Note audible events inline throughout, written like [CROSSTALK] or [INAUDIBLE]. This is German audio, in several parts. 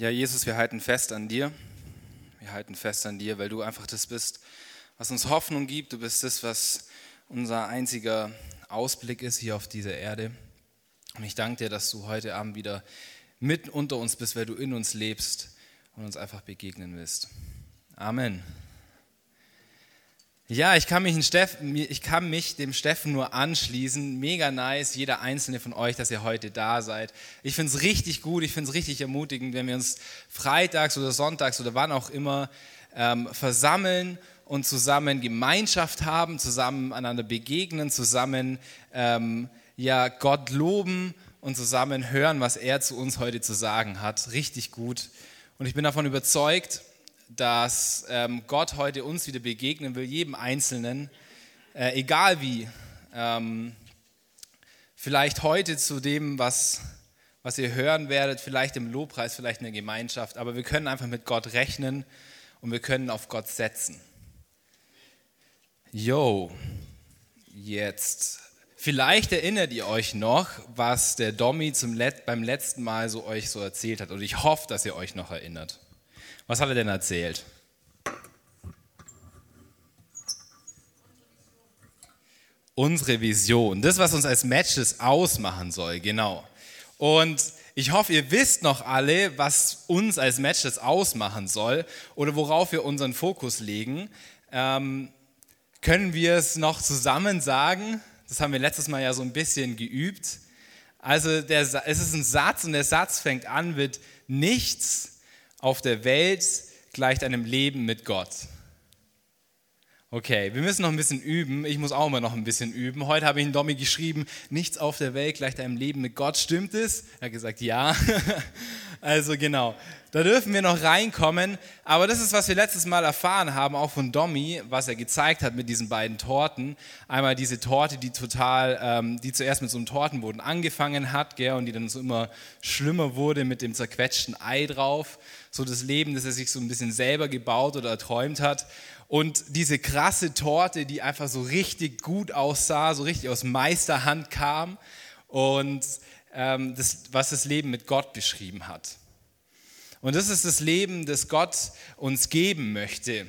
Ja, Jesus, wir halten fest an dir. Wir halten fest an dir, weil du einfach das bist, was uns Hoffnung gibt. Du bist das, was unser einziger Ausblick ist hier auf dieser Erde. Und ich danke dir, dass du heute Abend wieder mitten unter uns bist, weil du in uns lebst und uns einfach begegnen willst. Amen. Ja, ich kann, mich Steffen, ich kann mich dem Steffen nur anschließen. Mega nice, jeder einzelne von euch, dass ihr heute da seid. Ich finde es richtig gut, ich finde es richtig ermutigend, wenn wir uns freitags oder sonntags oder wann auch immer ähm, versammeln und zusammen Gemeinschaft haben, zusammen einander begegnen, zusammen ähm, ja, Gott loben und zusammen hören, was er zu uns heute zu sagen hat. Richtig gut. Und ich bin davon überzeugt, dass ähm, Gott heute uns wieder begegnen will, jedem Einzelnen, äh, egal wie. Ähm, vielleicht heute zu dem, was, was ihr hören werdet, vielleicht im Lobpreis, vielleicht in der Gemeinschaft, aber wir können einfach mit Gott rechnen und wir können auf Gott setzen. Yo, jetzt. Vielleicht erinnert ihr euch noch, was der Domi zum Let beim letzten Mal so euch so erzählt hat. Und ich hoffe, dass ihr euch noch erinnert. Was hat er denn erzählt? Unsere Vision, das, was uns als Matches ausmachen soll, genau. Und ich hoffe, ihr wisst noch alle, was uns als Matches ausmachen soll oder worauf wir unseren Fokus legen. Ähm, können wir es noch zusammen sagen? Das haben wir letztes Mal ja so ein bisschen geübt. Also der, es ist ein Satz und der Satz fängt an mit nichts auf der Welt gleicht einem Leben mit Gott. Okay, wir müssen noch ein bisschen üben. Ich muss auch immer noch ein bisschen üben. Heute habe ich einen Domi geschrieben, nichts auf der Welt gleicht einem Leben mit Gott. Stimmt es? Er hat gesagt, ja. [LAUGHS] also genau, da dürfen wir noch reinkommen. Aber das ist, was wir letztes Mal erfahren haben, auch von Domi, was er gezeigt hat mit diesen beiden Torten. Einmal diese Torte, die total, ähm, die zuerst mit so einem Tortenboden angefangen hat, gell, und die dann so immer schlimmer wurde mit dem zerquetschten Ei drauf. So das Leben, das er sich so ein bisschen selber gebaut oder erträumt hat. Und diese krasse Torte, die einfach so richtig gut aussah, so richtig aus Meisterhand kam und ähm, das, was das Leben mit Gott beschrieben hat. Und das ist das Leben, das Gott uns geben möchte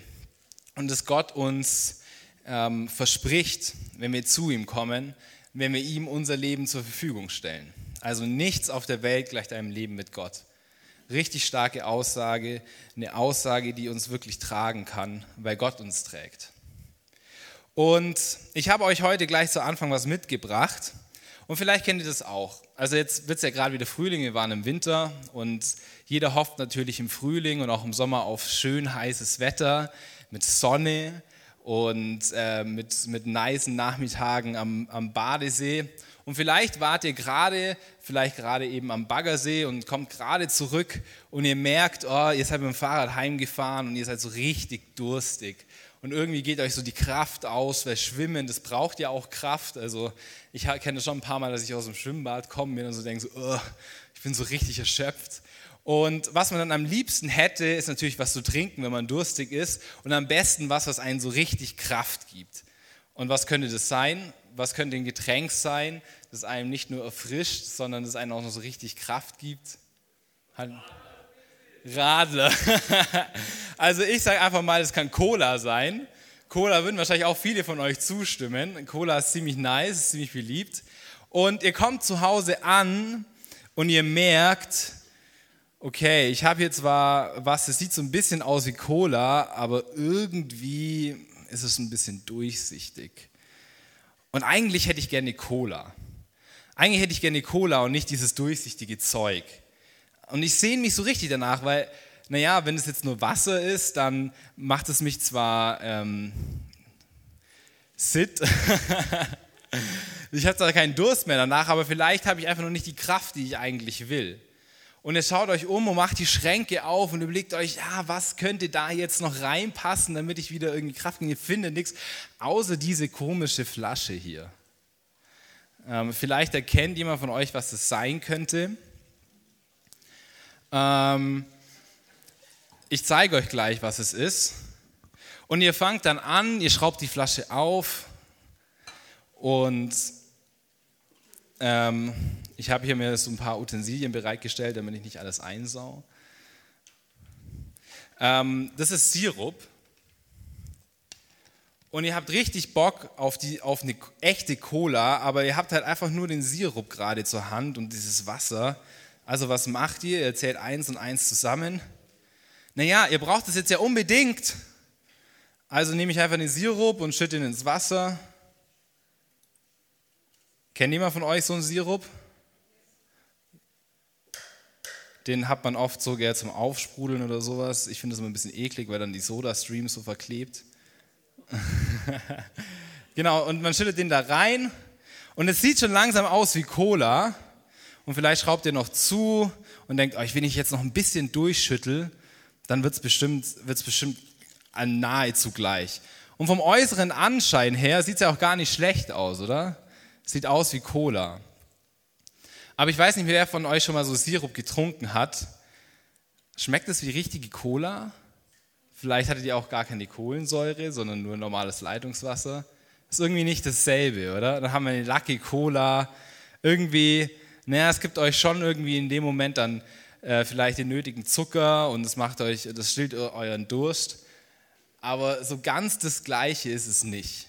und das Gott uns ähm, verspricht, wenn wir zu ihm kommen, wenn wir ihm unser Leben zur Verfügung stellen. Also nichts auf der Welt gleicht einem Leben mit Gott. Richtig starke Aussage, eine Aussage, die uns wirklich tragen kann, weil Gott uns trägt. Und ich habe euch heute gleich zu Anfang was mitgebracht. Und vielleicht kennt ihr das auch. Also jetzt wird es ja gerade wieder Frühling, wir waren im Winter und jeder hofft natürlich im Frühling und auch im Sommer auf schön heißes Wetter mit Sonne und äh, mit, mit niceen Nachmittagen am, am Badesee. Und vielleicht wart ihr gerade, vielleicht gerade eben am Baggersee und kommt gerade zurück und ihr merkt, oh, ihr seid mit dem Fahrrad heimgefahren und ihr seid so richtig durstig. Und irgendwie geht euch so die Kraft aus, weil Schwimmen, das braucht ja auch Kraft. Also ich kenne schon ein paar Mal, dass ich aus dem Schwimmbad komme und dann so denke, so, oh, ich bin so richtig erschöpft. Und was man dann am liebsten hätte, ist natürlich was zu trinken, wenn man durstig ist. Und am besten was, was einen so richtig Kraft gibt. Und was könnte das sein? Was könnte ein Getränk sein, das einem nicht nur erfrischt, sondern das einem auch noch so richtig Kraft gibt? Radler. [LAUGHS] also ich sage einfach mal, es kann Cola sein. Cola würden wahrscheinlich auch viele von euch zustimmen. Cola ist ziemlich nice, ist ziemlich beliebt. Und ihr kommt zu Hause an und ihr merkt, okay, ich habe hier zwar was, das sieht so ein bisschen aus wie Cola, aber irgendwie ist es ein bisschen durchsichtig. Und eigentlich hätte ich gerne Cola. Eigentlich hätte ich gerne Cola und nicht dieses durchsichtige Zeug. Und ich sehne mich so richtig danach, weil, naja, wenn es jetzt nur Wasser ist, dann macht es mich zwar ähm, sit. [LAUGHS] ich habe zwar keinen Durst mehr danach, aber vielleicht habe ich einfach noch nicht die Kraft, die ich eigentlich will und ihr schaut euch um und macht die Schränke auf und überlegt euch, ja, was könnte da jetzt noch reinpassen, damit ich wieder irgendwie Kraft kriege. Ihr findet nichts, außer diese komische Flasche hier. Ähm, vielleicht erkennt jemand von euch, was das sein könnte. Ähm, ich zeige euch gleich, was es ist. Und ihr fangt dann an, ihr schraubt die Flasche auf und ähm, ich habe hier mir so ein paar Utensilien bereitgestellt, damit ich nicht alles einsau. Ähm, das ist Sirup. Und ihr habt richtig Bock auf, die, auf eine echte Cola, aber ihr habt halt einfach nur den Sirup gerade zur Hand und dieses Wasser. Also was macht ihr? Ihr zählt eins und eins zusammen. Naja, ihr braucht es jetzt ja unbedingt. Also nehme ich einfach den Sirup und schütte ihn ins Wasser. Kennt jemand von euch so einen Sirup? Den hat man oft so gerne zum Aufsprudeln oder sowas. Ich finde das immer ein bisschen eklig, weil dann die Soda-Stream so verklebt. [LAUGHS] genau, und man schüttet den da rein und es sieht schon langsam aus wie Cola. Und vielleicht schraubt ihr noch zu und denkt, oh, wenn ich jetzt noch ein bisschen durchschüttel, dann wird es bestimmt, wird's bestimmt nahezu gleich. Und vom äußeren Anschein her sieht es ja auch gar nicht schlecht aus, oder? Sieht aus wie Cola. Aber ich weiß nicht, wer von euch schon mal so Sirup getrunken hat. Schmeckt es wie richtige Cola? Vielleicht hattet ihr auch gar keine Kohlensäure, sondern nur normales Leitungswasser. Ist irgendwie nicht dasselbe, oder? Dann haben wir eine Lucky Cola. Irgendwie, naja, es gibt euch schon irgendwie in dem Moment dann äh, vielleicht den nötigen Zucker und es macht euch, das stillt euren Durst. Aber so ganz das Gleiche ist es nicht.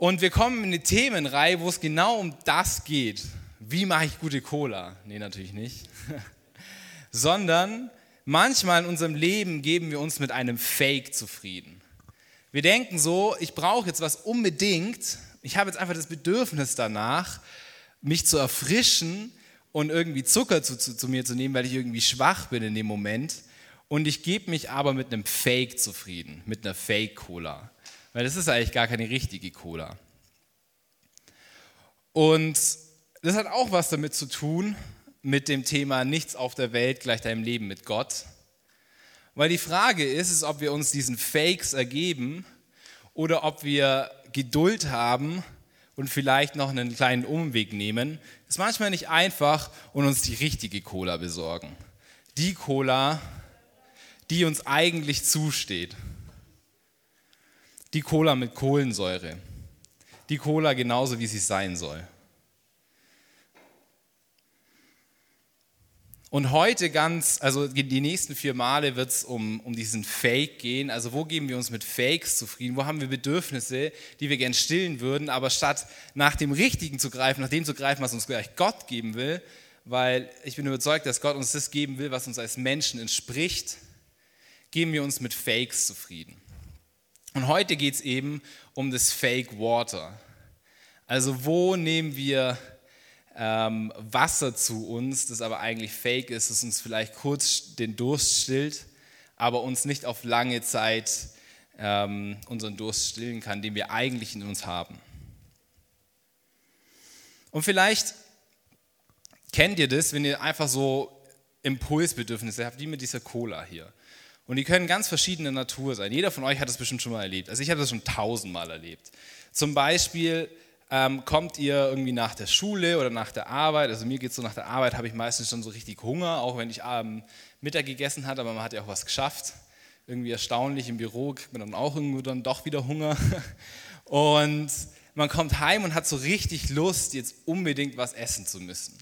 Und wir kommen in eine Themenreihe, wo es genau um das geht. Wie mache ich gute Cola? Nee, natürlich nicht. [LAUGHS] Sondern manchmal in unserem Leben geben wir uns mit einem Fake zufrieden. Wir denken so, ich brauche jetzt was unbedingt. Ich habe jetzt einfach das Bedürfnis danach, mich zu erfrischen und irgendwie Zucker zu, zu, zu mir zu nehmen, weil ich irgendwie schwach bin in dem Moment. Und ich gebe mich aber mit einem Fake zufrieden, mit einer Fake-Cola. Weil das ist eigentlich gar keine richtige Cola. Und das hat auch was damit zu tun, mit dem Thema nichts auf der Welt gleich deinem Leben mit Gott. Weil die Frage ist, ist, ob wir uns diesen Fakes ergeben oder ob wir Geduld haben und vielleicht noch einen kleinen Umweg nehmen. Ist manchmal nicht einfach und uns die richtige Cola besorgen. Die Cola, die uns eigentlich zusteht. Die Cola mit Kohlensäure. Die Cola genauso, wie sie sein soll. Und heute ganz, also die nächsten vier Male wird es um, um diesen Fake gehen. Also wo geben wir uns mit Fakes zufrieden? Wo haben wir Bedürfnisse, die wir gern stillen würden? Aber statt nach dem Richtigen zu greifen, nach dem zu greifen, was uns gleich Gott geben will, weil ich bin überzeugt, dass Gott uns das geben will, was uns als Menschen entspricht, geben wir uns mit Fakes zufrieden. Und heute geht es eben um das Fake Water. Also wo nehmen wir ähm, Wasser zu uns, das aber eigentlich fake ist, das uns vielleicht kurz den Durst stillt, aber uns nicht auf lange Zeit ähm, unseren Durst stillen kann, den wir eigentlich in uns haben. Und vielleicht kennt ihr das, wenn ihr einfach so Impulsbedürfnisse habt, wie mit dieser Cola hier. Und die können ganz verschiedener Natur sein. Jeder von euch hat das bestimmt schon mal erlebt. Also ich habe das schon tausendmal erlebt. Zum Beispiel ähm, kommt ihr irgendwie nach der Schule oder nach der Arbeit. Also mir geht es so, nach der Arbeit habe ich meistens schon so richtig Hunger, auch wenn ich ähm, Mittag gegessen habe, aber man hat ja auch was geschafft. Irgendwie erstaunlich, im Büro kriegt man dann auch irgendwo dann doch wieder Hunger. [LAUGHS] Und man kommt heim und hat so richtig Lust, jetzt unbedingt was essen zu müssen.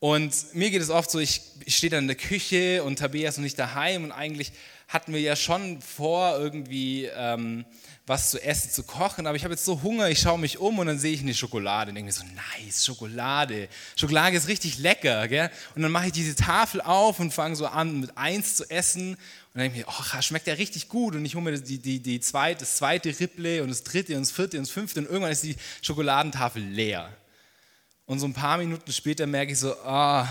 Und mir geht es oft so, ich, ich stehe dann in der Küche und Tabea ist noch nicht daheim und eigentlich hatten wir ja schon vor, irgendwie ähm, was zu essen, zu kochen, aber ich habe jetzt so Hunger, ich schaue mich um und dann sehe ich eine Schokolade und denke mir so, nice, Schokolade. Schokolade ist richtig lecker, gell? Und dann mache ich diese Tafel auf und fange so an, mit eins zu essen und denke mir, oh, schmeckt ja richtig gut und ich hole mir die, die, die zweite, das zweite Ripple und das dritte und das vierte und das fünfte und irgendwann ist die Schokoladentafel leer. Und so ein paar Minuten später merke ich so, ah,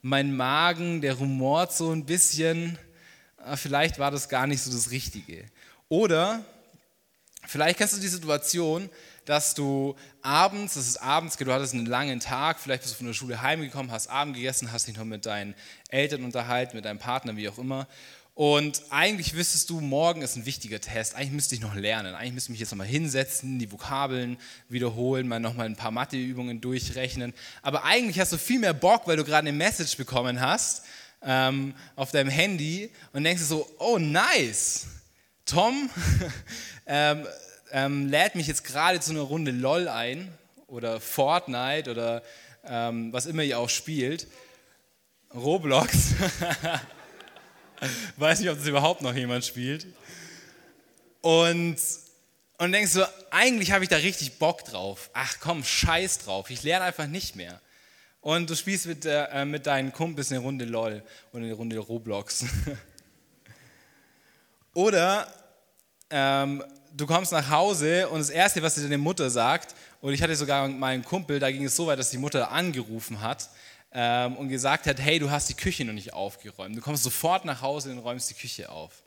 mein Magen, der rumort so ein bisschen, ah, vielleicht war das gar nicht so das Richtige. Oder vielleicht kennst du die Situation, dass du abends, das ist abends, du hattest einen langen Tag, vielleicht bist du von der Schule heimgekommen, hast Abend gegessen, hast dich noch mit deinen Eltern unterhalten, mit deinem Partner, wie auch immer. Und eigentlich wüsstest du, morgen ist ein wichtiger Test. Eigentlich müsste ich noch lernen. Eigentlich müsste ich mich jetzt nochmal hinsetzen, die Vokabeln wiederholen, mal nochmal ein paar Matheübungen durchrechnen. Aber eigentlich hast du viel mehr Bock, weil du gerade eine Message bekommen hast ähm, auf deinem Handy und denkst so, oh nice, Tom [LAUGHS] ähm, ähm, lädt mich jetzt gerade zu einer Runde LOL ein oder Fortnite oder ähm, was immer ihr auch spielt. Roblox. [LAUGHS] Weiß nicht, ob das überhaupt noch jemand spielt. Und, und denkst so, eigentlich habe ich da richtig Bock drauf. Ach komm, scheiß drauf. Ich lerne einfach nicht mehr. Und du spielst mit, äh, mit deinen Kumpels eine Runde LOL und eine Runde Roblox. [LAUGHS] Oder ähm, du kommst nach Hause und das Erste, was dir deine Mutter sagt, und ich hatte sogar meinen Kumpel, da ging es so weit, dass die Mutter angerufen hat ähm, und gesagt hat, hey, du hast die Küche noch nicht aufgeräumt. Du kommst sofort nach Hause und räumst die Küche auf.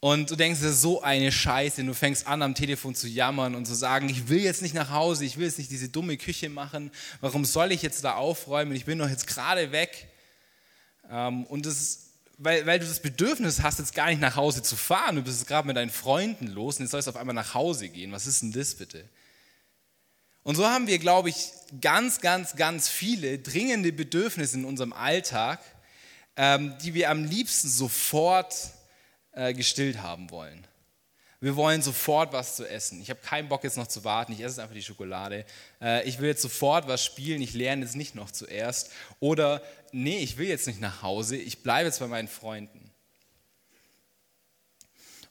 Und du denkst dir so eine Scheiße, und du fängst an am Telefon zu jammern und zu sagen, ich will jetzt nicht nach Hause, ich will jetzt nicht diese dumme Küche machen, warum soll ich jetzt da aufräumen, ich bin doch jetzt gerade weg. Ähm, und das weil, weil du das Bedürfnis hast, jetzt gar nicht nach Hause zu fahren, du bist gerade mit deinen Freunden los und jetzt sollst du auf einmal nach Hause gehen. Was ist denn das bitte? Und so haben wir, glaube ich, ganz, ganz, ganz viele dringende Bedürfnisse in unserem Alltag, ähm, die wir am liebsten sofort äh, gestillt haben wollen. Wir wollen sofort was zu essen. Ich habe keinen Bock jetzt noch zu warten. Ich esse einfach die Schokolade. Äh, ich will jetzt sofort was spielen. Ich lerne jetzt nicht noch zuerst. Oder nee, ich will jetzt nicht nach Hause. Ich bleibe jetzt bei meinen Freunden.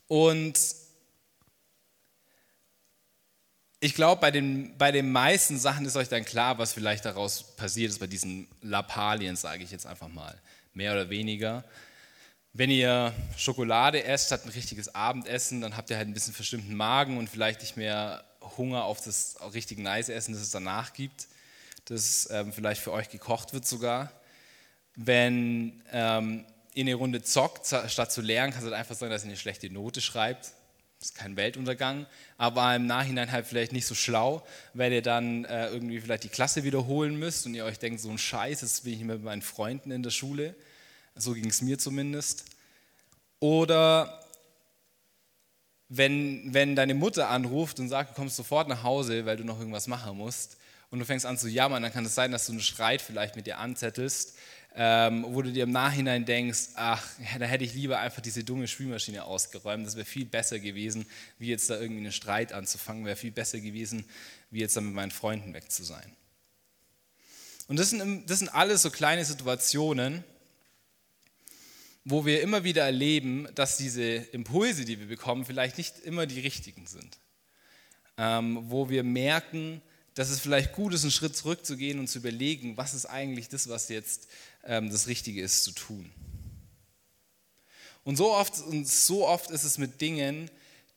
Und ich glaube, bei den, bei den meisten Sachen ist euch dann klar, was vielleicht daraus passiert ist, bei diesen Lappalien, sage ich jetzt einfach mal. Mehr oder weniger. Wenn ihr Schokolade esst, statt ein richtiges Abendessen, dann habt ihr halt ein bisschen verstimmten Magen und vielleicht nicht mehr Hunger auf das richtige Nice-Essen, das es danach gibt, das ähm, vielleicht für euch gekocht wird sogar. Wenn ähm, ihr eine Runde zockt, statt zu lernen, kann es halt einfach sein, dass ihr eine schlechte Note schreibt. Ist kein Weltuntergang, aber im Nachhinein halt vielleicht nicht so schlau, weil ihr dann äh, irgendwie vielleicht die Klasse wiederholen müsst und ihr euch denkt, so ein Scheiß, das bin ich mit meinen Freunden in der Schule. So ging es mir zumindest. Oder wenn, wenn deine Mutter anruft und sagt, du kommst sofort nach Hause, weil du noch irgendwas machen musst, und du fängst an zu jammern, dann kann es sein, dass du einen Streit vielleicht mit dir anzettelst, ähm, wo du dir im Nachhinein denkst, ach, da hätte ich lieber einfach diese dumme Spülmaschine ausgeräumt, das wäre viel besser gewesen, wie jetzt da irgendwie einen Streit anzufangen, wäre viel besser gewesen, wie jetzt da mit meinen Freunden weg zu sein. Und das sind, das sind alles so kleine Situationen, wo wir immer wieder erleben, dass diese Impulse, die wir bekommen, vielleicht nicht immer die richtigen sind. Ähm, wo wir merken, dass es vielleicht gut ist, einen Schritt zurückzugehen und zu überlegen, was ist eigentlich das, was jetzt das Richtige ist zu tun. Und so, oft, und so oft ist es mit Dingen,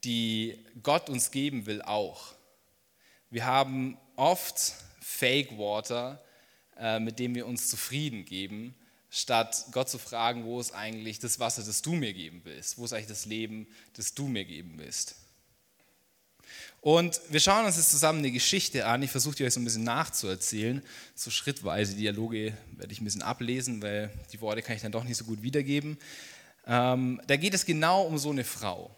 die Gott uns geben will, auch. Wir haben oft Fake Water, äh, mit dem wir uns zufrieden geben, statt Gott zu fragen, wo ist eigentlich das Wasser, das du mir geben willst? Wo ist eigentlich das Leben, das du mir geben willst? Und wir schauen uns jetzt zusammen eine Geschichte an. Ich versuche die euch so ein bisschen nachzuerzählen, so schrittweise. Dialoge werde ich ein bisschen ablesen, weil die Worte kann ich dann doch nicht so gut wiedergeben. Ähm, da geht es genau um so eine Frau.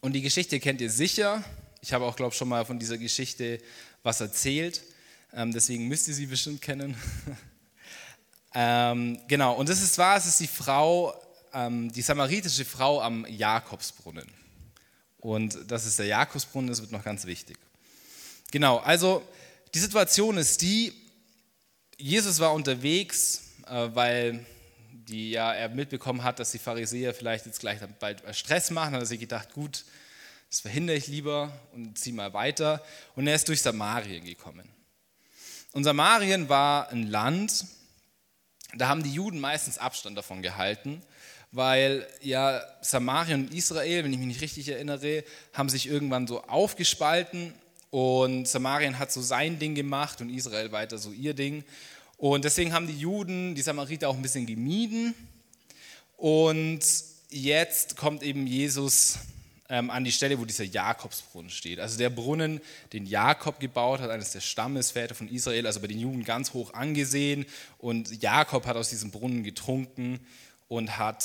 Und die Geschichte kennt ihr sicher. Ich habe auch, glaube ich, schon mal von dieser Geschichte was erzählt. Ähm, deswegen müsst ihr sie bestimmt kennen. [LAUGHS] Ähm, genau, und das ist wahr, es ist die Frau, ähm, die samaritische Frau am Jakobsbrunnen. Und das ist der Jakobsbrunnen, das wird noch ganz wichtig. Genau, also die Situation ist die, Jesus war unterwegs, äh, weil die, ja, er mitbekommen hat, dass die Pharisäer vielleicht jetzt gleich bald Stress machen, hat er sich gedacht, gut, das verhindere ich lieber und ziehe mal weiter. Und er ist durch Samarien gekommen. Und Samarien war ein Land, da haben die Juden meistens Abstand davon gehalten, weil ja Samarien und Israel, wenn ich mich nicht richtig erinnere, haben sich irgendwann so aufgespalten und Samarien hat so sein Ding gemacht und Israel weiter so ihr Ding. Und deswegen haben die Juden die Samariter auch ein bisschen gemieden. Und jetzt kommt eben Jesus ähm, an die Stelle, wo dieser Jakobsbrunnen steht. Also der Brunnen, den Jakob gebaut hat, eines der Stammesväter von Israel, also bei den Juden ganz hoch angesehen. Und Jakob hat aus diesem Brunnen getrunken und hat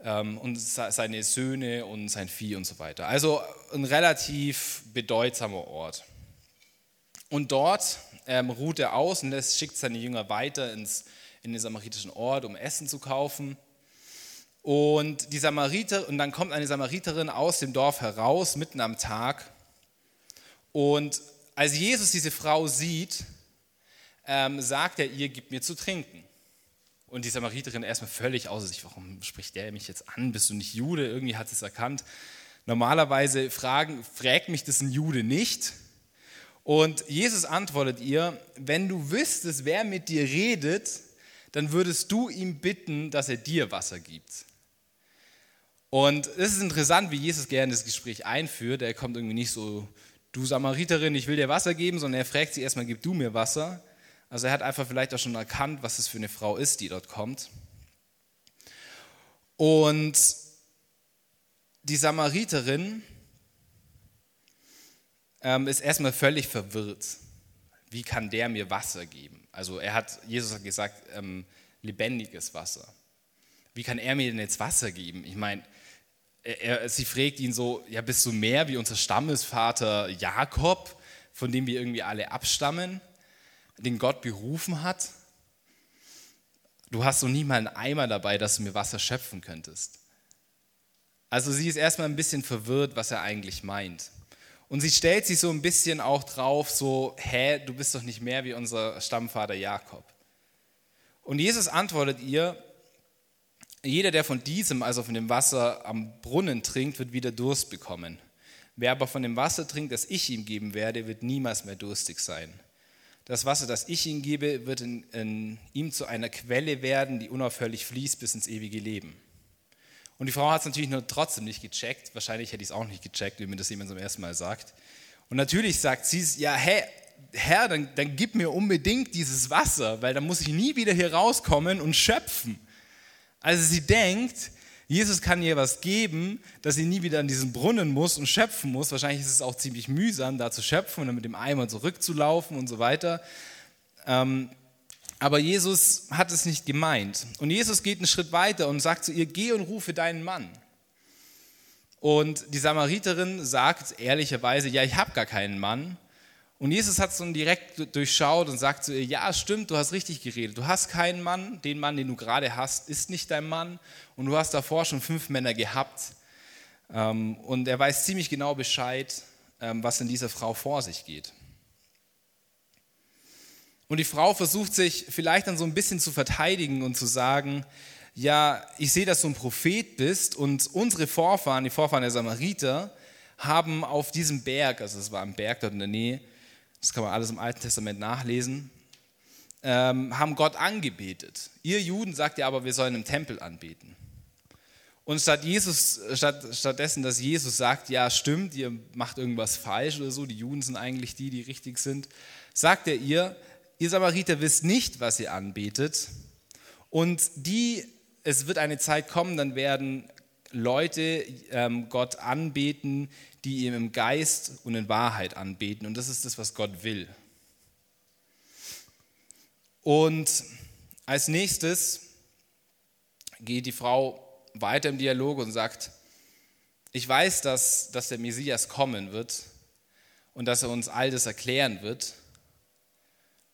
ähm, und seine Söhne und sein Vieh und so weiter. Also ein relativ bedeutsamer Ort. Und dort ähm, ruht er aus und das schickt seine Jünger weiter ins, in den samaritischen Ort, um Essen zu kaufen. Und die Samariter, und dann kommt eine Samariterin aus dem Dorf heraus, mitten am Tag. Und als Jesus diese Frau sieht, ähm, sagt er ihr, gib mir zu trinken. Und die Samariterin erstmal völlig außer sich, warum spricht der mich jetzt an? Bist du nicht Jude? Irgendwie hat sie es erkannt. Normalerweise fragen, fragt mich das ein Jude nicht. Und Jesus antwortet ihr, wenn du wüsstest, wer mit dir redet, dann würdest du ihm bitten, dass er dir Wasser gibt. Und es ist interessant, wie Jesus gerne das Gespräch einführt. Er kommt irgendwie nicht so, du Samariterin, ich will dir Wasser geben, sondern er fragt sie erstmal, gib du mir Wasser. Also er hat einfach vielleicht auch schon erkannt, was es für eine Frau ist, die dort kommt. Und die Samariterin ähm, ist erstmal völlig verwirrt. Wie kann der mir Wasser geben? Also er hat, Jesus hat gesagt, ähm, lebendiges Wasser. Wie kann er mir denn jetzt Wasser geben? Ich meine, sie fragt ihn so, ja, bist du mehr wie unser Stammesvater Jakob, von dem wir irgendwie alle abstammen, den Gott berufen hat? Du hast so nie mal einen Eimer dabei, dass du mir Wasser schöpfen könntest. Also sie ist erstmal ein bisschen verwirrt, was er eigentlich meint. Und sie stellt sich so ein bisschen auch drauf, so, hä, du bist doch nicht mehr wie unser Stammvater Jakob. Und Jesus antwortet ihr, jeder, der von diesem, also von dem Wasser am Brunnen trinkt, wird wieder Durst bekommen. Wer aber von dem Wasser trinkt, das ich ihm geben werde, wird niemals mehr durstig sein. Das Wasser, das ich ihm gebe, wird in, in ihm zu einer Quelle werden, die unaufhörlich fließt bis ins ewige Leben. Und die Frau hat es natürlich nur trotzdem nicht gecheckt. Wahrscheinlich hätte ich es auch nicht gecheckt, wie mir das jemand zum ersten Mal sagt. Und natürlich sagt sie, ja, hä, Herr, dann, dann gib mir unbedingt dieses Wasser, weil dann muss ich nie wieder hier rauskommen und schöpfen. Also sie denkt, Jesus kann ihr was geben, dass sie nie wieder an diesen Brunnen muss und schöpfen muss. Wahrscheinlich ist es auch ziemlich mühsam, da zu schöpfen und dann mit dem Eimer zurückzulaufen und so weiter. Ähm, aber Jesus hat es nicht gemeint. Und Jesus geht einen Schritt weiter und sagt zu ihr, geh und rufe deinen Mann. Und die Samariterin sagt ehrlicherweise, ja, ich habe gar keinen Mann. Und Jesus hat es dann direkt durchschaut und sagt zu ihr, ja, stimmt, du hast richtig geredet. Du hast keinen Mann, den Mann, den du gerade hast, ist nicht dein Mann. Und du hast davor schon fünf Männer gehabt. Ähm, und er weiß ziemlich genau Bescheid, ähm, was in dieser Frau vor sich geht. Und die Frau versucht sich vielleicht dann so ein bisschen zu verteidigen und zu sagen, ja, ich sehe, dass du ein Prophet bist und unsere Vorfahren, die Vorfahren der Samariter, haben auf diesem Berg, also es war ein Berg dort in der Nähe, das kann man alles im Alten Testament nachlesen, ähm, haben Gott angebetet. Ihr Juden sagt ja aber, wir sollen im Tempel anbeten. Und statt Jesus, statt, stattdessen, dass Jesus sagt, ja stimmt, ihr macht irgendwas falsch oder so, die Juden sind eigentlich die, die richtig sind, sagt er ihr, Ihr Samariter wisst nicht, was ihr anbetet. Und die, es wird eine Zeit kommen, dann werden Leute ähm, Gott anbeten, die ihm im Geist und in Wahrheit anbeten. Und das ist das, was Gott will. Und als nächstes geht die Frau weiter im Dialog und sagt, ich weiß, dass, dass der Messias kommen wird und dass er uns all das erklären wird.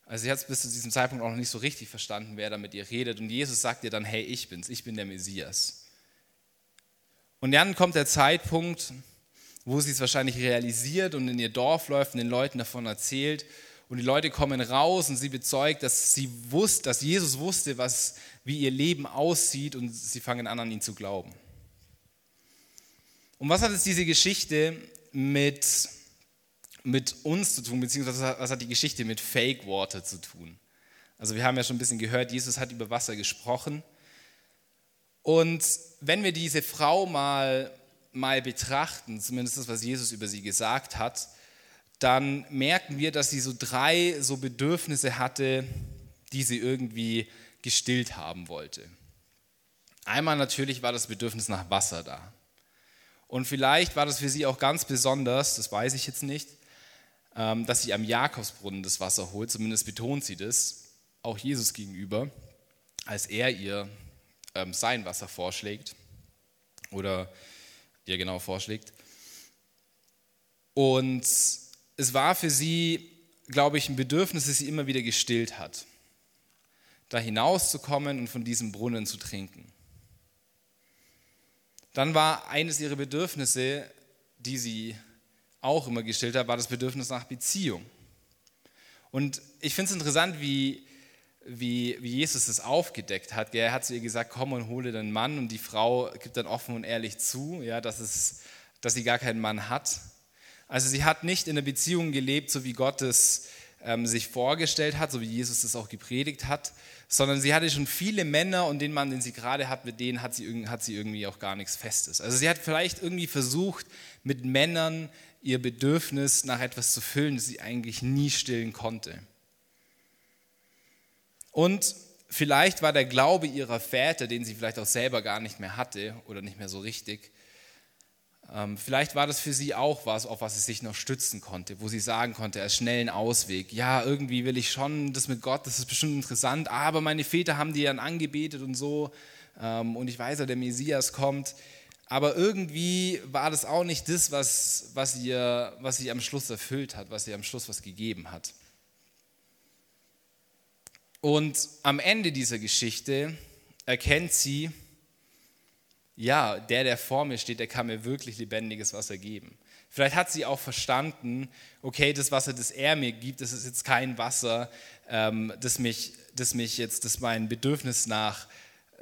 Also sie hat es bis zu diesem Zeitpunkt auch noch nicht so richtig verstanden, wer da mit ihr redet. Und Jesus sagt ihr dann, hey, ich bin's, ich bin der Messias. Und dann kommt der Zeitpunkt, wo sie es wahrscheinlich realisiert und in ihr Dorf läuft und den Leuten davon erzählt. Und die Leute kommen raus und sie bezeugt, dass sie wusste, dass Jesus wusste, was, wie ihr Leben aussieht und sie fangen an, an ihn zu glauben. Und was hat jetzt diese Geschichte mit mit uns zu tun, beziehungsweise was hat die Geschichte mit Fake Water zu tun? Also wir haben ja schon ein bisschen gehört, Jesus hat über Wasser gesprochen. Und wenn wir diese Frau mal, mal betrachten, zumindest das, was Jesus über sie gesagt hat, dann merken wir, dass sie so drei so Bedürfnisse hatte, die sie irgendwie gestillt haben wollte. Einmal natürlich war das Bedürfnis nach Wasser da. Und vielleicht war das für sie auch ganz besonders, das weiß ich jetzt nicht, ähm, dass sie am Jakobsbrunnen das Wasser holt, zumindest betont sie das, auch Jesus gegenüber, als er ihr ähm, sein Wasser vorschlägt oder ihr genau vorschlägt. Und es war für sie, glaube ich, ein Bedürfnis, das sie immer wieder gestillt hat, da hinauszukommen und von diesem Brunnen zu trinken. Dann war eines ihrer Bedürfnisse, die sie auch immer gestellt hat, war das Bedürfnis nach Beziehung. Und ich finde es interessant, wie, wie, wie Jesus es aufgedeckt hat. Er hat zu ihr gesagt, komm und hole deinen Mann und die Frau gibt dann offen und ehrlich zu, ja, dass, es, dass sie gar keinen Mann hat. Also sie hat nicht in der Beziehung gelebt, so wie Gott es ähm, sich vorgestellt hat, so wie Jesus es auch gepredigt hat, sondern sie hatte schon viele Männer und den Mann, den sie gerade hat, mit denen hat sie, hat sie irgendwie auch gar nichts Festes. Also sie hat vielleicht irgendwie versucht, mit Männern ihr Bedürfnis nach etwas zu füllen, das sie eigentlich nie stillen konnte. Und vielleicht war der Glaube ihrer Väter, den sie vielleicht auch selber gar nicht mehr hatte oder nicht mehr so richtig, ähm, vielleicht war das für sie auch was, auf was sie sich noch stützen konnte, wo sie sagen konnte, als schnellen Ausweg, ja, irgendwie will ich schon das mit Gott, das ist bestimmt interessant, aber meine Väter haben die dann angebetet und so ähm, und ich weiß ja, der Messias kommt. Aber irgendwie war das auch nicht das, was, was, ihr, was sie am Schluss erfüllt hat, was ihr am Schluss was gegeben hat. Und am Ende dieser Geschichte erkennt sie, ja, der, der vor mir steht, der kann mir wirklich lebendiges Wasser geben. Vielleicht hat sie auch verstanden, okay, das Wasser, das er mir gibt, das ist jetzt kein Wasser, ähm, das, mich, das mich jetzt, das mein Bedürfnis nach,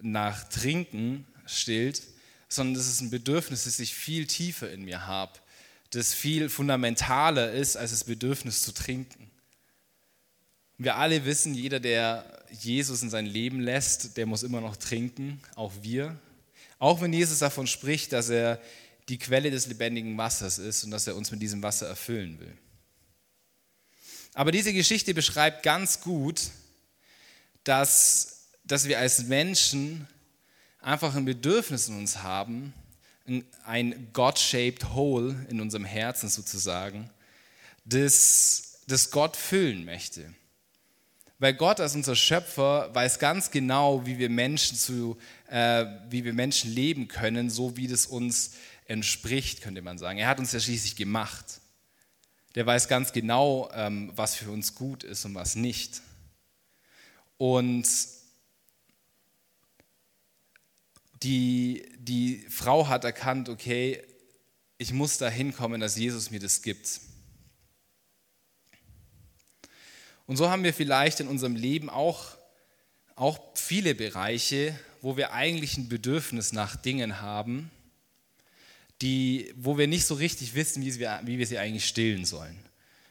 nach Trinken stillt, sondern das ist ein Bedürfnis, das ich viel tiefer in mir habe, das viel fundamentaler ist als das Bedürfnis zu trinken. Wir alle wissen, jeder, der Jesus in sein Leben lässt, der muss immer noch trinken, auch wir. Auch wenn Jesus davon spricht, dass er die Quelle des lebendigen Wassers ist und dass er uns mit diesem Wasser erfüllen will. Aber diese Geschichte beschreibt ganz gut, dass, dass wir als Menschen einfach ein Bedürfnis in uns haben, ein God-shaped Hole in unserem Herzen sozusagen, das, das Gott füllen möchte. Weil Gott als unser Schöpfer weiß ganz genau, wie wir Menschen, zu, äh, wie wir Menschen leben können, so wie das uns entspricht, könnte man sagen. Er hat uns ja schließlich gemacht. Der weiß ganz genau, ähm, was für uns gut ist und was nicht. Und die, die Frau hat erkannt, okay, ich muss da hinkommen, dass Jesus mir das gibt. Und so haben wir vielleicht in unserem Leben auch, auch viele Bereiche, wo wir eigentlich ein Bedürfnis nach Dingen haben, die, wo wir nicht so richtig wissen, wie wir, wie wir sie eigentlich stillen sollen.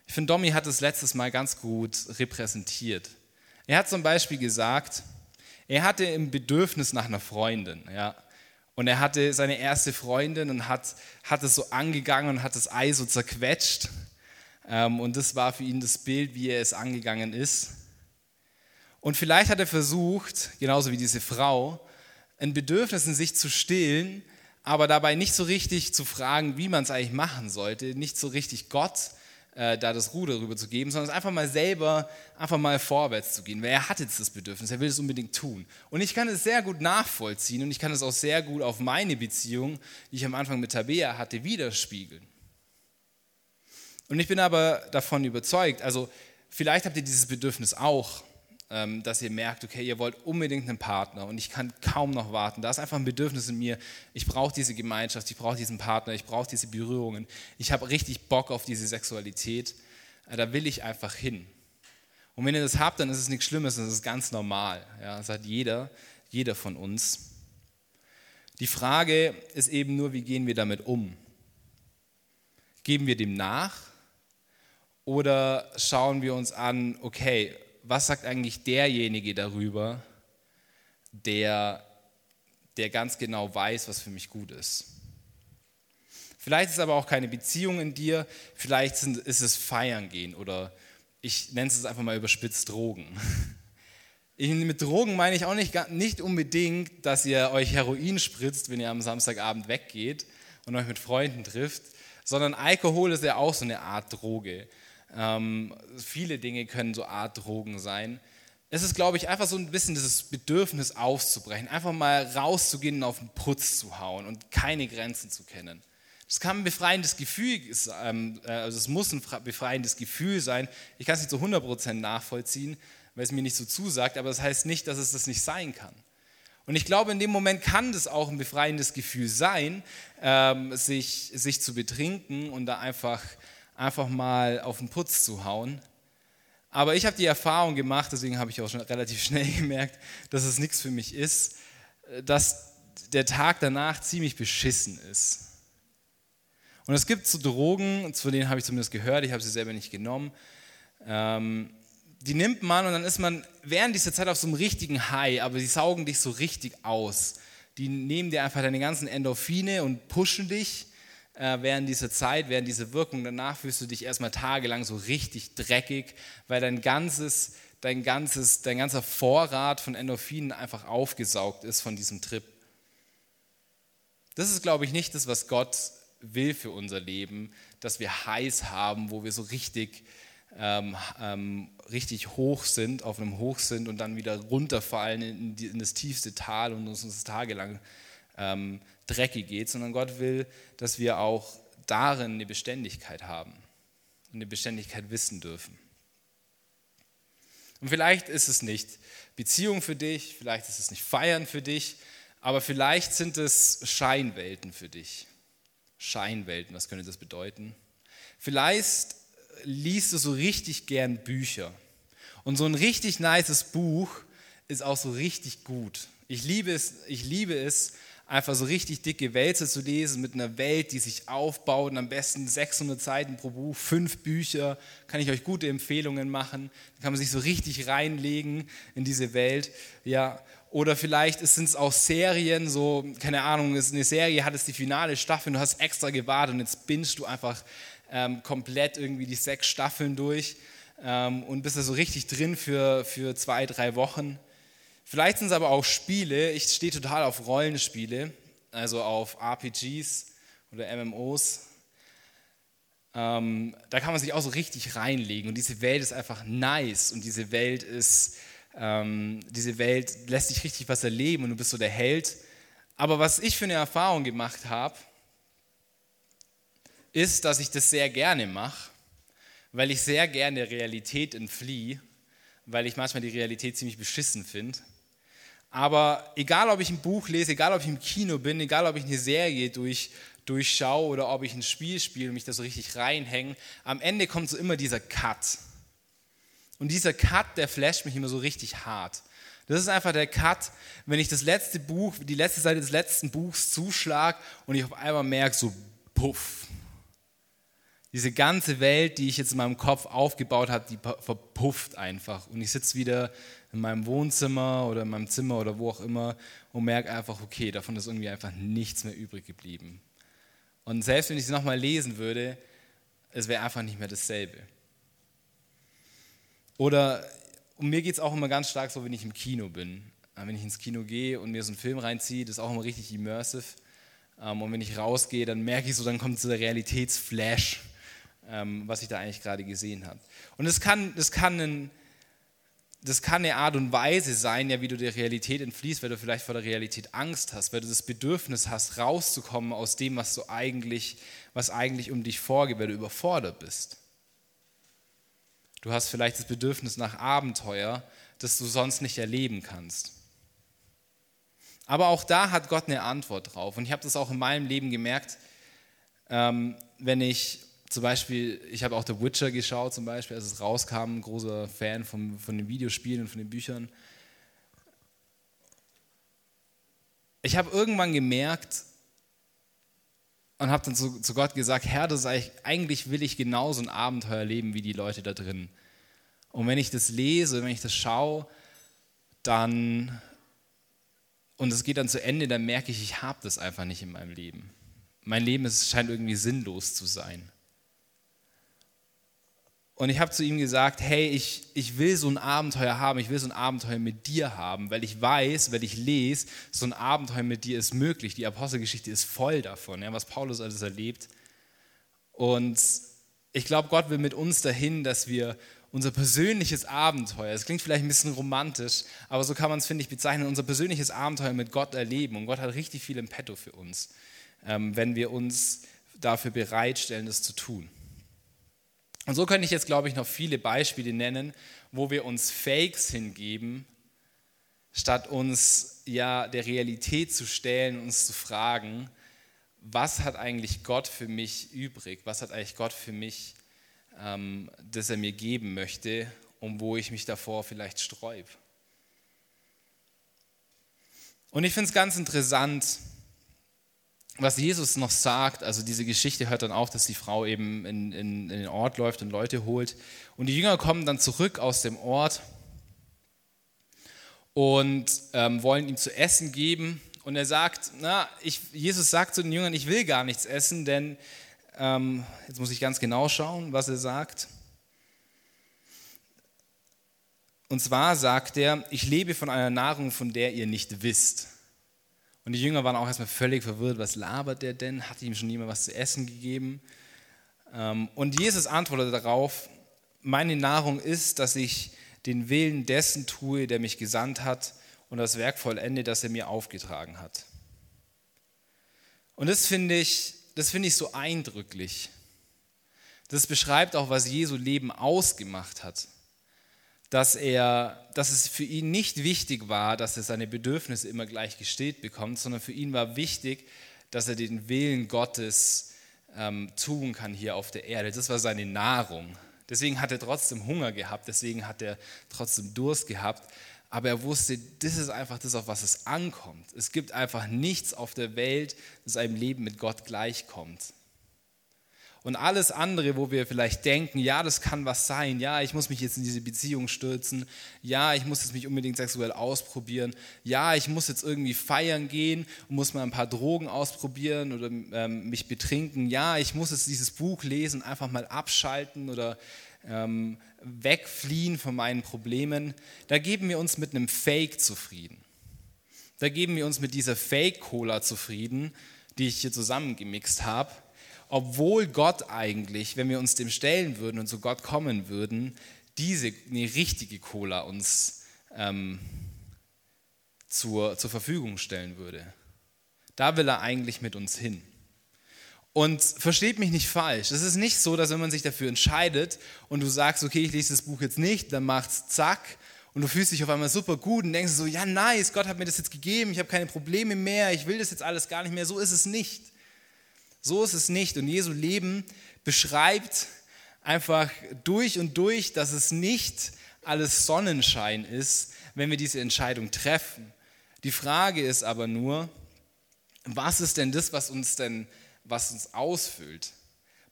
Ich finde, Domi hat es letztes Mal ganz gut repräsentiert. Er hat zum Beispiel gesagt, er hatte ein Bedürfnis nach einer Freundin. Ja. Und er hatte seine erste Freundin und hat, hat es so angegangen und hat das Ei so zerquetscht. Ähm, und das war für ihn das Bild, wie er es angegangen ist. Und vielleicht hat er versucht, genauso wie diese Frau, ein Bedürfnis in sich zu stillen, aber dabei nicht so richtig zu fragen, wie man es eigentlich machen sollte, nicht so richtig Gott äh, da das Ruder rüber zu geben, sondern einfach mal selber, einfach mal vorwärts zu gehen, weil er hat jetzt das Bedürfnis, er will es unbedingt tun. Und ich kann es sehr gut nachvollziehen und ich kann es auch sehr gut auf meine Beziehung, die ich am Anfang mit Tabea hatte, widerspiegeln. Und ich bin aber davon überzeugt, also vielleicht habt ihr dieses Bedürfnis auch, ähm, dass ihr merkt, okay, ihr wollt unbedingt einen Partner und ich kann kaum noch warten. Da ist einfach ein Bedürfnis in mir, ich brauche diese Gemeinschaft, ich brauche diesen Partner, ich brauche diese Berührungen, ich habe richtig Bock auf diese Sexualität, äh, da will ich einfach hin. Und wenn ihr das habt, dann ist es nichts Schlimmes, das ist ganz normal. Ja, das hat jeder, jeder von uns. Die Frage ist eben nur, wie gehen wir damit um? Geben wir dem nach oder schauen wir uns an, okay, was sagt eigentlich derjenige darüber, der, der ganz genau weiß, was für mich gut ist? Vielleicht ist aber auch keine Beziehung in dir, vielleicht ist es Feiern gehen oder ich nenne es einfach mal überspitzt Drogen. [LAUGHS] Ich, mit Drogen meine ich auch nicht, nicht unbedingt, dass ihr euch Heroin spritzt, wenn ihr am Samstagabend weggeht und euch mit Freunden trifft, sondern Alkohol ist ja auch so eine Art Droge. Ähm, viele Dinge können so Art Drogen sein. Es ist, glaube ich, einfach so ein bisschen dieses Bedürfnis aufzubrechen, einfach mal rauszugehen und auf den Putz zu hauen und keine Grenzen zu kennen. Das kann ein befreiendes Gefühl, ähm, äh, also es muss ein befreiendes Gefühl sein. Ich kann es nicht zu 100% nachvollziehen, weil es mir nicht so zusagt, aber das heißt nicht, dass es das nicht sein kann. Und ich glaube, in dem Moment kann das auch ein befreiendes Gefühl sein, ähm, sich, sich zu betrinken und da einfach einfach mal auf den Putz zu hauen. Aber ich habe die Erfahrung gemacht, deswegen habe ich auch schon relativ schnell [LAUGHS] gemerkt, dass es nichts für mich ist, dass der Tag danach ziemlich beschissen ist. Und es gibt so Drogen, zu denen habe ich zumindest gehört, ich habe sie selber nicht genommen. Ähm, die nimmt man und dann ist man während dieser Zeit auf so einem richtigen High, aber sie saugen dich so richtig aus. Die nehmen dir einfach deine ganzen Endorphine und pushen dich äh, während dieser Zeit, während dieser Wirkung. Danach fühlst du dich erstmal tagelang so richtig dreckig, weil dein ganzes, dein ganzes, dein ganzer Vorrat von Endorphinen einfach aufgesaugt ist von diesem Trip. Das ist, glaube ich, nicht das, was Gott will für unser Leben, dass wir heiß haben, wo wir so richtig, ähm, ähm, richtig hoch sind, auf einem Hoch sind und dann wieder runterfallen in, die, in das tiefste Tal und uns, uns tagelang ähm, dreckig geht, sondern Gott will, dass wir auch darin eine Beständigkeit haben und eine Beständigkeit wissen dürfen. Und vielleicht ist es nicht Beziehung für dich, vielleicht ist es nicht Feiern für dich, aber vielleicht sind es Scheinwelten für dich. Scheinwelten, was könnte das bedeuten? Vielleicht liest du so richtig gern Bücher. Und so ein richtig nices Buch ist auch so richtig gut. Ich liebe es, ich liebe es einfach so richtig dicke Wälze zu lesen mit einer Welt, die sich aufbaut und am besten 600 Seiten pro Buch, fünf Bücher, kann ich euch gute Empfehlungen machen. Da kann man sich so richtig reinlegen in diese Welt. Ja, oder vielleicht sind es auch Serien, so, keine Ahnung, ist eine Serie, hat es die finale Staffel, du hast extra gewartet und jetzt bingst du einfach ähm, komplett irgendwie die sechs Staffeln durch ähm, und bist da so richtig drin für, für zwei, drei Wochen. Vielleicht sind es aber auch Spiele. Ich stehe total auf Rollenspiele, also auf RPGs oder MMOs. Ähm, da kann man sich auch so richtig reinlegen und diese Welt ist einfach nice und diese Welt ist ähm, diese Welt lässt dich richtig was erleben und du bist so der Held. Aber was ich für eine Erfahrung gemacht habe, ist, dass ich das sehr gerne mache, weil ich sehr gerne der Realität entfliehe, weil ich manchmal die Realität ziemlich beschissen finde. Aber egal, ob ich ein Buch lese, egal, ob ich im Kino bin, egal, ob ich eine Serie durch, durchschaue oder ob ich ein Spiel spiele und mich da so richtig reinhänge, am Ende kommt so immer dieser Cut. Und dieser Cut, der flasht mich immer so richtig hart. Das ist einfach der Cut, wenn ich das letzte Buch, die letzte Seite des letzten Buchs zuschlage und ich auf einmal merke, so puff. Diese ganze Welt, die ich jetzt in meinem Kopf aufgebaut habe, die verpufft einfach. Und ich sitze wieder in meinem Wohnzimmer oder in meinem Zimmer oder wo auch immer und merke einfach, okay, davon ist irgendwie einfach nichts mehr übrig geblieben. Und selbst wenn ich es nochmal lesen würde, es wäre einfach nicht mehr dasselbe. Oder und mir geht es auch immer ganz stark so, wenn ich im Kino bin. Äh, wenn ich ins Kino gehe und mir so einen Film reinziehe, das ist auch immer richtig immersive. Ähm, und wenn ich rausgehe, dann merke ich so, dann kommt so der Realitätsflash, was ich da eigentlich gerade gesehen habe. Und das kann, das kann ein das kann eine Art und Weise sein, ja, wie du der Realität entfliehst, weil du vielleicht vor der Realität Angst hast, weil du das Bedürfnis hast, rauszukommen aus dem, was du eigentlich, was eigentlich um dich vorgeht, weil du überfordert bist. Du hast vielleicht das Bedürfnis nach Abenteuer, das du sonst nicht erleben kannst. Aber auch da hat Gott eine Antwort drauf. Und ich habe das auch in meinem Leben gemerkt, ähm, wenn ich zum Beispiel, ich habe auch The Witcher geschaut, zum Beispiel, als es rauskam, großer Fan von, von den Videospielen und von den Büchern. Ich habe irgendwann gemerkt, und habe dann zu, zu, Gott gesagt, Herr, das ich, eigentlich will ich genauso ein Abenteuer leben wie die Leute da drin. Und wenn ich das lese, wenn ich das schaue, dann, und es geht dann zu Ende, dann merke ich, ich habe das einfach nicht in meinem Leben. Mein Leben ist, scheint irgendwie sinnlos zu sein. Und ich habe zu ihm gesagt, hey, ich, ich will so ein Abenteuer haben, ich will so ein Abenteuer mit dir haben, weil ich weiß, weil ich lese, so ein Abenteuer mit dir ist möglich. Die Apostelgeschichte ist voll davon, ja, was Paulus alles erlebt. Und ich glaube, Gott will mit uns dahin, dass wir unser persönliches Abenteuer, es klingt vielleicht ein bisschen romantisch, aber so kann man es, finde ich, bezeichnen, unser persönliches Abenteuer mit Gott erleben. Und Gott hat richtig viel im Petto für uns, ähm, wenn wir uns dafür bereitstellen, das zu tun. Und so könnte ich jetzt, glaube ich, noch viele Beispiele nennen, wo wir uns Fakes hingeben, statt uns ja der Realität zu stellen, uns zu fragen, was hat eigentlich Gott für mich übrig? Was hat eigentlich Gott für mich, ähm, das er mir geben möchte? und wo ich mich davor vielleicht sträub. Und ich finde es ganz interessant, was Jesus noch sagt. Also diese Geschichte hört dann auf, dass die Frau eben in, in, in den Ort läuft und Leute holt. Und die Jünger kommen dann zurück aus dem Ort und ähm, wollen ihm zu essen geben. Und er sagt, na, ich, Jesus sagt zu den Jüngern, ich will gar nichts essen, denn ähm, jetzt muss ich ganz genau schauen, was er sagt. Und zwar sagt er, ich lebe von einer Nahrung, von der ihr nicht wisst. Und die Jünger waren auch erstmal völlig verwirrt, was labert der denn? Hat ihm schon jemand was zu essen gegeben? Ähm, und Jesus antwortet darauf, meine Nahrung ist, dass ich den Willen dessen tue, der mich gesandt hat und das Werk vollende, das er mir aufgetragen hat. Und das finde ich, das finde ich so eindrücklich. Das beschreibt auch, was Jesu Leben ausgemacht hat dass, er, dass es für ihn nicht wichtig war, dass er seine Bedürfnisse immer gleich gestillt bekommt, sondern für ihn war wichtig, dass er den Willen Gottes ähm, tun kann hier auf der Erde. Das war seine Nahrung. Deswegen hat er trotzdem Hunger gehabt, deswegen hat er trotzdem Durst gehabt. Aber er wusste, das ist einfach das, auf was es ankommt. Es gibt einfach nichts auf der Welt, das einem Leben mit Gott gleichkommt. Und alles andere, wo wir vielleicht denken, ja, das kann was sein, ja, ich muss mich jetzt in diese Beziehung stürzen, ja, ich muss jetzt mich unbedingt sexuell ausprobieren, ja, ich muss jetzt irgendwie feiern gehen und muss mal ein paar Drogen ausprobieren oder ähm, mich betrinken, ja, ich muss jetzt dieses Buch lesen, einfach mal abschalten oder ähm, wegfliehen von meinen Problemen. Da geben wir uns mit einem Fake zufrieden. Da geben wir uns mit dieser Fake-Cola zufrieden, die ich hier zusammengemixt habe obwohl Gott eigentlich, wenn wir uns dem stellen würden und zu Gott kommen würden, diese eine richtige Cola uns ähm, zur, zur Verfügung stellen würde. Da will er eigentlich mit uns hin. Und versteht mich nicht falsch, es ist nicht so, dass wenn man sich dafür entscheidet und du sagst, okay, ich lese das Buch jetzt nicht, dann macht's zack und du fühlst dich auf einmal super gut und denkst so, ja nice, Gott hat mir das jetzt gegeben, ich habe keine Probleme mehr, ich will das jetzt alles gar nicht mehr, so ist es nicht. So ist es nicht. Und Jesu Leben beschreibt einfach durch und durch, dass es nicht alles Sonnenschein ist, wenn wir diese Entscheidung treffen. Die Frage ist aber nur, was ist denn das, was uns denn, was uns ausfüllt?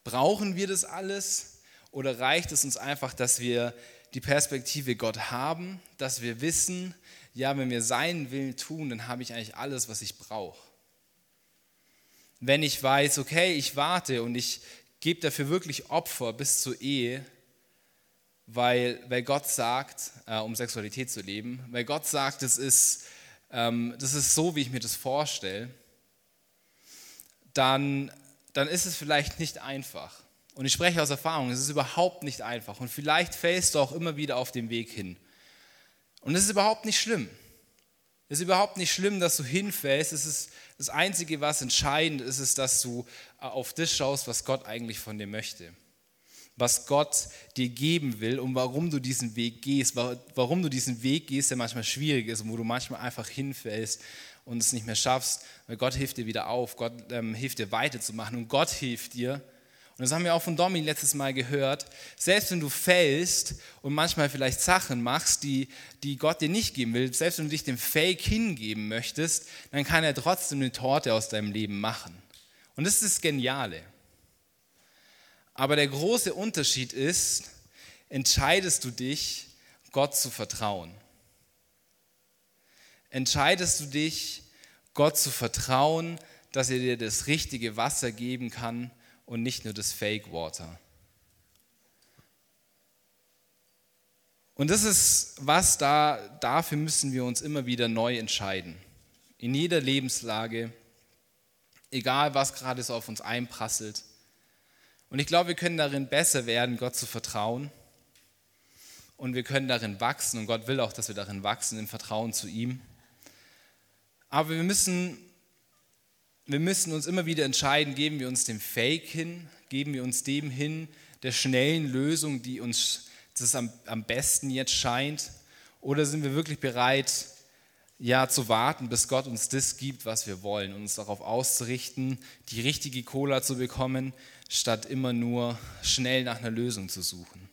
Brauchen wir das alles oder reicht es uns einfach, dass wir die Perspektive Gott haben, dass wir wissen, ja, wenn wir seinen Willen tun, dann habe ich eigentlich alles, was ich brauche wenn ich weiß, okay, ich warte und ich gebe dafür wirklich Opfer bis zur Ehe, weil, weil Gott sagt, äh, um Sexualität zu leben, weil Gott sagt, das ist, ähm, das ist so, wie ich mir das vorstelle, dann, dann ist es vielleicht nicht einfach. Und ich spreche aus Erfahrung, es ist überhaupt nicht einfach. Und vielleicht fällst du auch immer wieder auf dem Weg hin. Und es ist überhaupt nicht schlimm. Es ist überhaupt nicht schlimm, dass du hinfällst. Es ist das Einzige, was entscheidend ist, ist, dass du äh, auf das schaust, was Gott eigentlich von dir möchte. Was Gott dir geben will und warum du diesen Weg gehst. Warum du diesen Weg gehst, der manchmal schwierig ist und wo du manchmal einfach hinfällst und es nicht mehr schaffst. Weil Gott hilft dir wieder auf. Gott ähm, hilft dir weiterzumachen und Gott hilft dir, das haben wir auch von Domi letztes Mal gehört. Selbst wenn du fällst und manchmal vielleicht Sachen machst, die, die Gott dir nicht geben will, selbst wenn du dich dem Fake hingeben möchtest, dann kann er trotzdem eine Torte aus deinem Leben machen. Und das ist das Geniale. Aber der große Unterschied ist, entscheidest du dich, Gott zu vertrauen? Entscheidest du dich, Gott zu vertrauen, dass er dir das richtige Wasser geben kann, und nicht nur das Fake Water. Und das ist was, da, dafür müssen wir uns immer wieder neu entscheiden. In jeder Lebenslage, egal was gerade so auf uns einprasselt. Und ich glaube, wir können darin besser werden, Gott zu vertrauen. Und wir können darin wachsen. Und Gott will auch, dass wir darin wachsen, im Vertrauen zu ihm. Aber wir müssen wir müssen uns immer wieder entscheiden, geben wir uns dem Fake hin, geben wir uns dem hin, der schnellen Lösung, die uns das am, am besten jetzt scheint, oder sind wir wirklich bereit, ja, zu warten, bis Gott uns das gibt, was wir wollen, und uns darauf auszurichten, die richtige Cola zu bekommen, statt immer nur schnell nach einer Lösung zu suchen.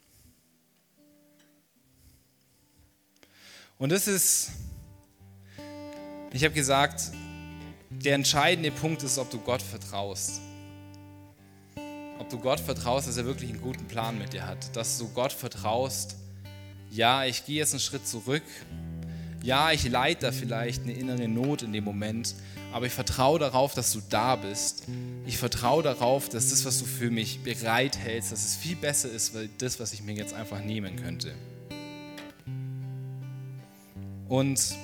Und das ist, ich habe gesagt, der entscheidende Punkt ist, ob du Gott vertraust. Ob du Gott vertraust, dass er wirklich einen guten Plan mit dir hat. Dass du Gott vertraust, ja, ich gehe jetzt einen Schritt zurück. Ja, ich leide da vielleicht eine innere Not in dem Moment, aber ich vertraue darauf, dass du da bist. Ich vertraue darauf, dass das, was du für mich bereithältst, dass es viel besser ist, weil das, was ich mir jetzt einfach nehmen könnte. Und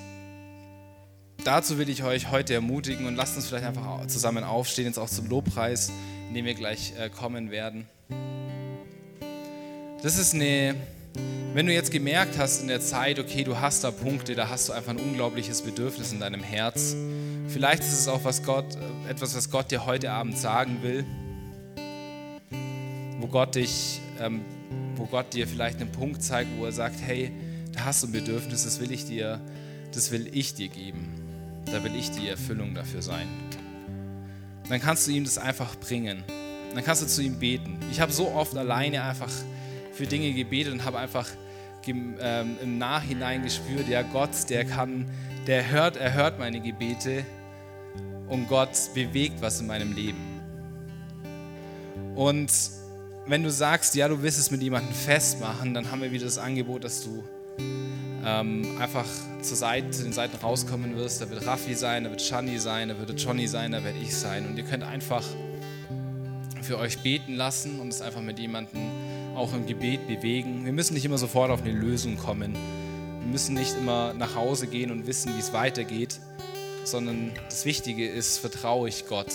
dazu will ich euch heute ermutigen und lasst uns vielleicht einfach zusammen aufstehen, jetzt auch zum Lobpreis, in dem wir gleich äh, kommen werden. Das ist eine wenn du jetzt gemerkt hast in der Zeit, okay, du hast da Punkte, da hast du einfach ein unglaubliches Bedürfnis in deinem Herz. Vielleicht ist es auch was Gott, äh, etwas, was Gott dir heute Abend sagen will, wo Gott dich, ähm, wo Gott dir vielleicht einen Punkt zeigt, wo er sagt, hey, da hast du ein Bedürfnis, das will ich dir, das will ich dir geben. Da will ich die Erfüllung dafür sein. Dann kannst du ihm das einfach bringen. Dann kannst du zu ihm beten. Ich habe so oft alleine einfach für Dinge gebetet und habe einfach ähm, im Nachhinein gespürt, ja Gott, der kann, der hört, er hört meine Gebete und Gott bewegt was in meinem Leben. Und wenn du sagst, ja, du willst es mit jemandem festmachen, dann haben wir wieder das Angebot, dass du ähm, einfach zur Seite, zu den Seiten rauskommen wirst. Da wird Raffi sein, da wird Shani sein, da wird Johnny sein, da werde ich sein. Und ihr könnt einfach für euch beten lassen und es einfach mit jemandem auch im Gebet bewegen. Wir müssen nicht immer sofort auf eine Lösung kommen. Wir müssen nicht immer nach Hause gehen und wissen, wie es weitergeht, sondern das Wichtige ist, vertraue ich Gott.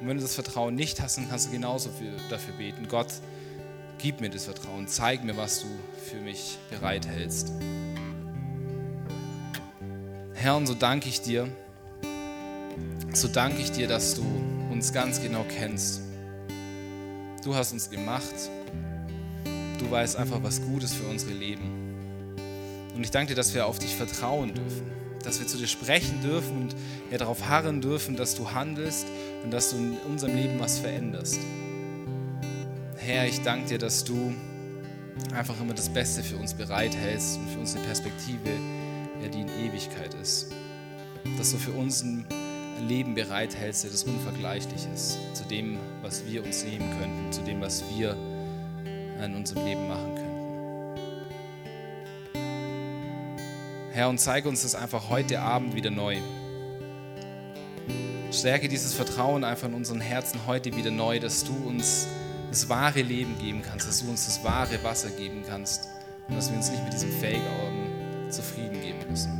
Und wenn du das Vertrauen nicht hast, dann kannst du genauso dafür beten. Gott, gib mir das Vertrauen, zeig mir, was du für mich bereithältst. Herr, und so danke ich dir, so danke ich dir, dass du uns ganz genau kennst. Du hast uns gemacht. Du weißt einfach, was gut ist für unsere Leben. Und ich danke dir, dass wir auf dich vertrauen dürfen. Dass wir zu dir sprechen dürfen und ja, darauf harren dürfen, dass du handelst und dass du in unserem Leben was veränderst. Herr, ich danke dir, dass du einfach immer das Beste für uns bereithältst und für uns eine Perspektive, ja, die in Ewigkeit ist. Dass du für uns ein Leben bereithältst, das unvergleichlich ist zu dem, was wir uns nehmen könnten, zu dem, was wir in unserem Leben machen könnten. Herr, und zeige uns das einfach heute Abend wieder neu. Stärke dieses Vertrauen einfach in unseren Herzen heute wieder neu, dass du uns das wahre Leben geben kannst, dass du uns das wahre Wasser geben kannst und dass wir uns nicht mit diesem Fake-Augen zufrieden geben müssen.